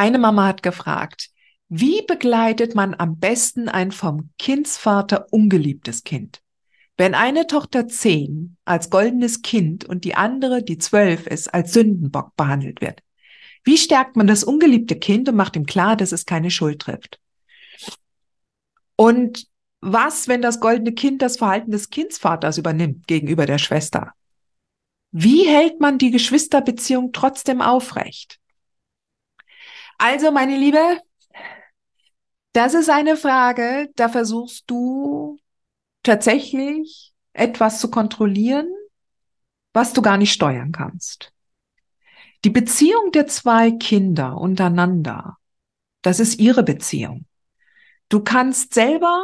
Eine Mama hat gefragt, wie begleitet man am besten ein vom Kindsvater ungeliebtes Kind? Wenn eine Tochter zehn als goldenes Kind und die andere, die zwölf ist, als Sündenbock behandelt wird. Wie stärkt man das ungeliebte Kind und macht ihm klar, dass es keine Schuld trifft? Und was, wenn das goldene Kind das Verhalten des Kindsvaters übernimmt gegenüber der Schwester? Wie hält man die Geschwisterbeziehung trotzdem aufrecht? Also, meine Liebe, das ist eine Frage, da versuchst du tatsächlich etwas zu kontrollieren, was du gar nicht steuern kannst. Die Beziehung der zwei Kinder untereinander, das ist ihre Beziehung. Du kannst selber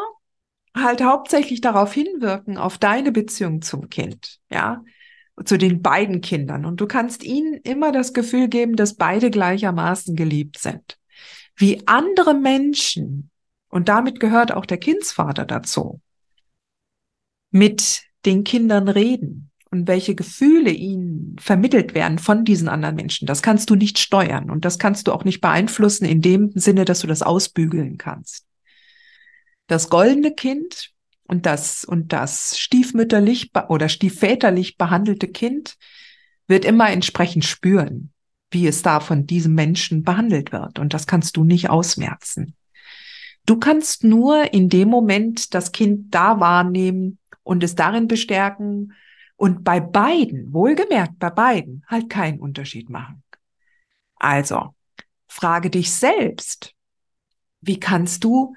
halt hauptsächlich darauf hinwirken, auf deine Beziehung zum Kind, ja zu den beiden Kindern. Und du kannst ihnen immer das Gefühl geben, dass beide gleichermaßen geliebt sind. Wie andere Menschen, und damit gehört auch der Kindsvater dazu, mit den Kindern reden und welche Gefühle ihnen vermittelt werden von diesen anderen Menschen, das kannst du nicht steuern und das kannst du auch nicht beeinflussen in dem Sinne, dass du das ausbügeln kannst. Das goldene Kind und das, und das stiefmütterlich oder stiefväterlich behandelte Kind wird immer entsprechend spüren, wie es da von diesem Menschen behandelt wird. Und das kannst du nicht ausmerzen. Du kannst nur in dem Moment das Kind da wahrnehmen und es darin bestärken und bei beiden, wohlgemerkt bei beiden, halt keinen Unterschied machen. Also, frage dich selbst, wie kannst du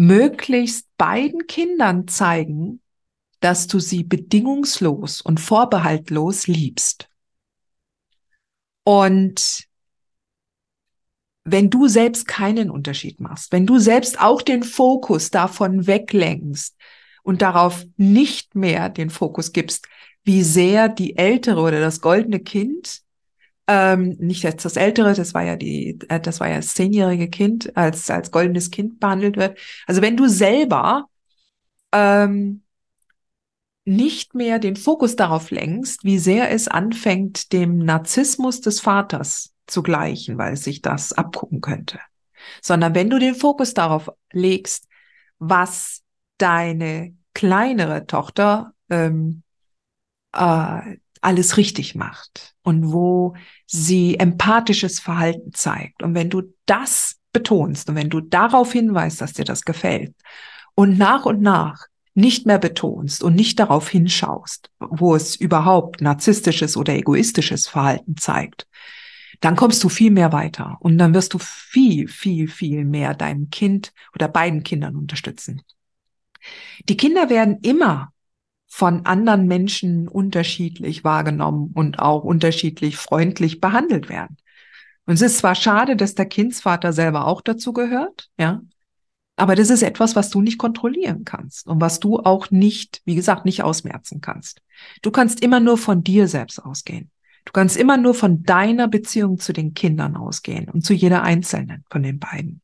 möglichst beiden Kindern zeigen, dass du sie bedingungslos und vorbehaltlos liebst. Und wenn du selbst keinen Unterschied machst, wenn du selbst auch den Fokus davon weglenkst und darauf nicht mehr den Fokus gibst, wie sehr die ältere oder das goldene Kind ähm, nicht jetzt das Ältere, das war ja die, äh, das war ja das zehnjährige Kind, als, als goldenes Kind behandelt wird. Also wenn du selber ähm, nicht mehr den Fokus darauf lenkst, wie sehr es anfängt, dem Narzissmus des Vaters zu gleichen, weil es sich das abgucken könnte, sondern wenn du den Fokus darauf legst, was deine kleinere Tochter ähm, äh, alles richtig macht und wo sie empathisches Verhalten zeigt. Und wenn du das betonst und wenn du darauf hinweist, dass dir das gefällt und nach und nach nicht mehr betonst und nicht darauf hinschaust, wo es überhaupt narzisstisches oder egoistisches Verhalten zeigt, dann kommst du viel mehr weiter und dann wirst du viel, viel, viel mehr deinem Kind oder beiden Kindern unterstützen. Die Kinder werden immer von anderen Menschen unterschiedlich wahrgenommen und auch unterschiedlich freundlich behandelt werden. Und es ist zwar schade, dass der Kindsvater selber auch dazu gehört, ja, aber das ist etwas, was du nicht kontrollieren kannst und was du auch nicht, wie gesagt, nicht ausmerzen kannst. Du kannst immer nur von dir selbst ausgehen. Du kannst immer nur von deiner Beziehung zu den Kindern ausgehen und zu jeder einzelnen von den beiden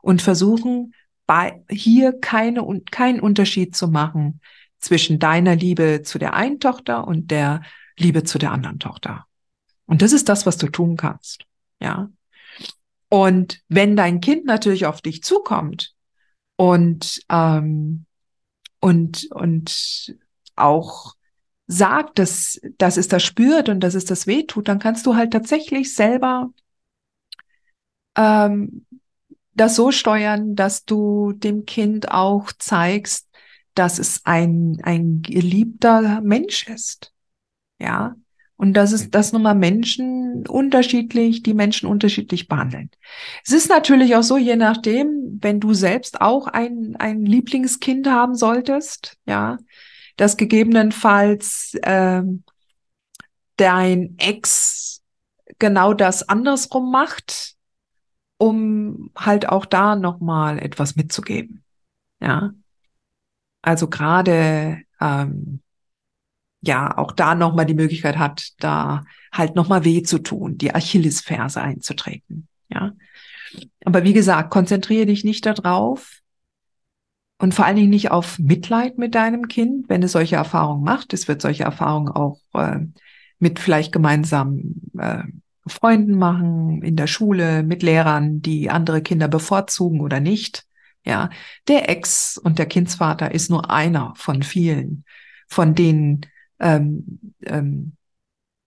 und versuchen, bei, hier keine, keinen Unterschied zu machen zwischen deiner Liebe zu der einen Tochter und der Liebe zu der anderen Tochter. Und das ist das, was du tun kannst. Ja. Und wenn dein Kind natürlich auf dich zukommt und, ähm, und, und auch sagt, dass, dass es das spürt und dass es das wehtut, dann kannst du halt tatsächlich selber ähm, das so steuern, dass du dem Kind auch zeigst, dass es ein, ein geliebter Mensch ist. Ja. Und das ist, das nun mal Menschen unterschiedlich, die Menschen unterschiedlich behandeln. Es ist natürlich auch so, je nachdem, wenn du selbst auch ein, ein Lieblingskind haben solltest, ja, dass gegebenenfalls äh, dein Ex genau das andersrum macht, um halt auch da nochmal etwas mitzugeben. Ja. Also gerade ähm, ja auch da nochmal die Möglichkeit hat, da halt nochmal weh zu tun, die Achillesferse einzutreten. Ja. Aber wie gesagt, konzentriere dich nicht darauf und vor allen Dingen nicht auf Mitleid mit deinem Kind, wenn es solche Erfahrungen macht. Es wird solche Erfahrungen auch äh, mit vielleicht gemeinsam äh, Freunden machen, in der Schule, mit Lehrern, die andere Kinder bevorzugen oder nicht. Ja, der Ex und der Kindsvater ist nur einer von vielen, von denen ähm, ähm,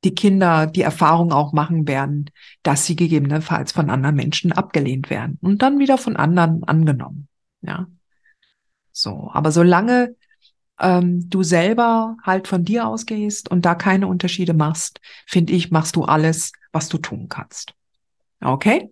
die Kinder die Erfahrung auch machen werden, dass sie gegebenenfalls von anderen Menschen abgelehnt werden und dann wieder von anderen angenommen. Ja, so. Aber solange ähm, du selber halt von dir ausgehst und da keine Unterschiede machst, finde ich, machst du alles, was du tun kannst. Okay?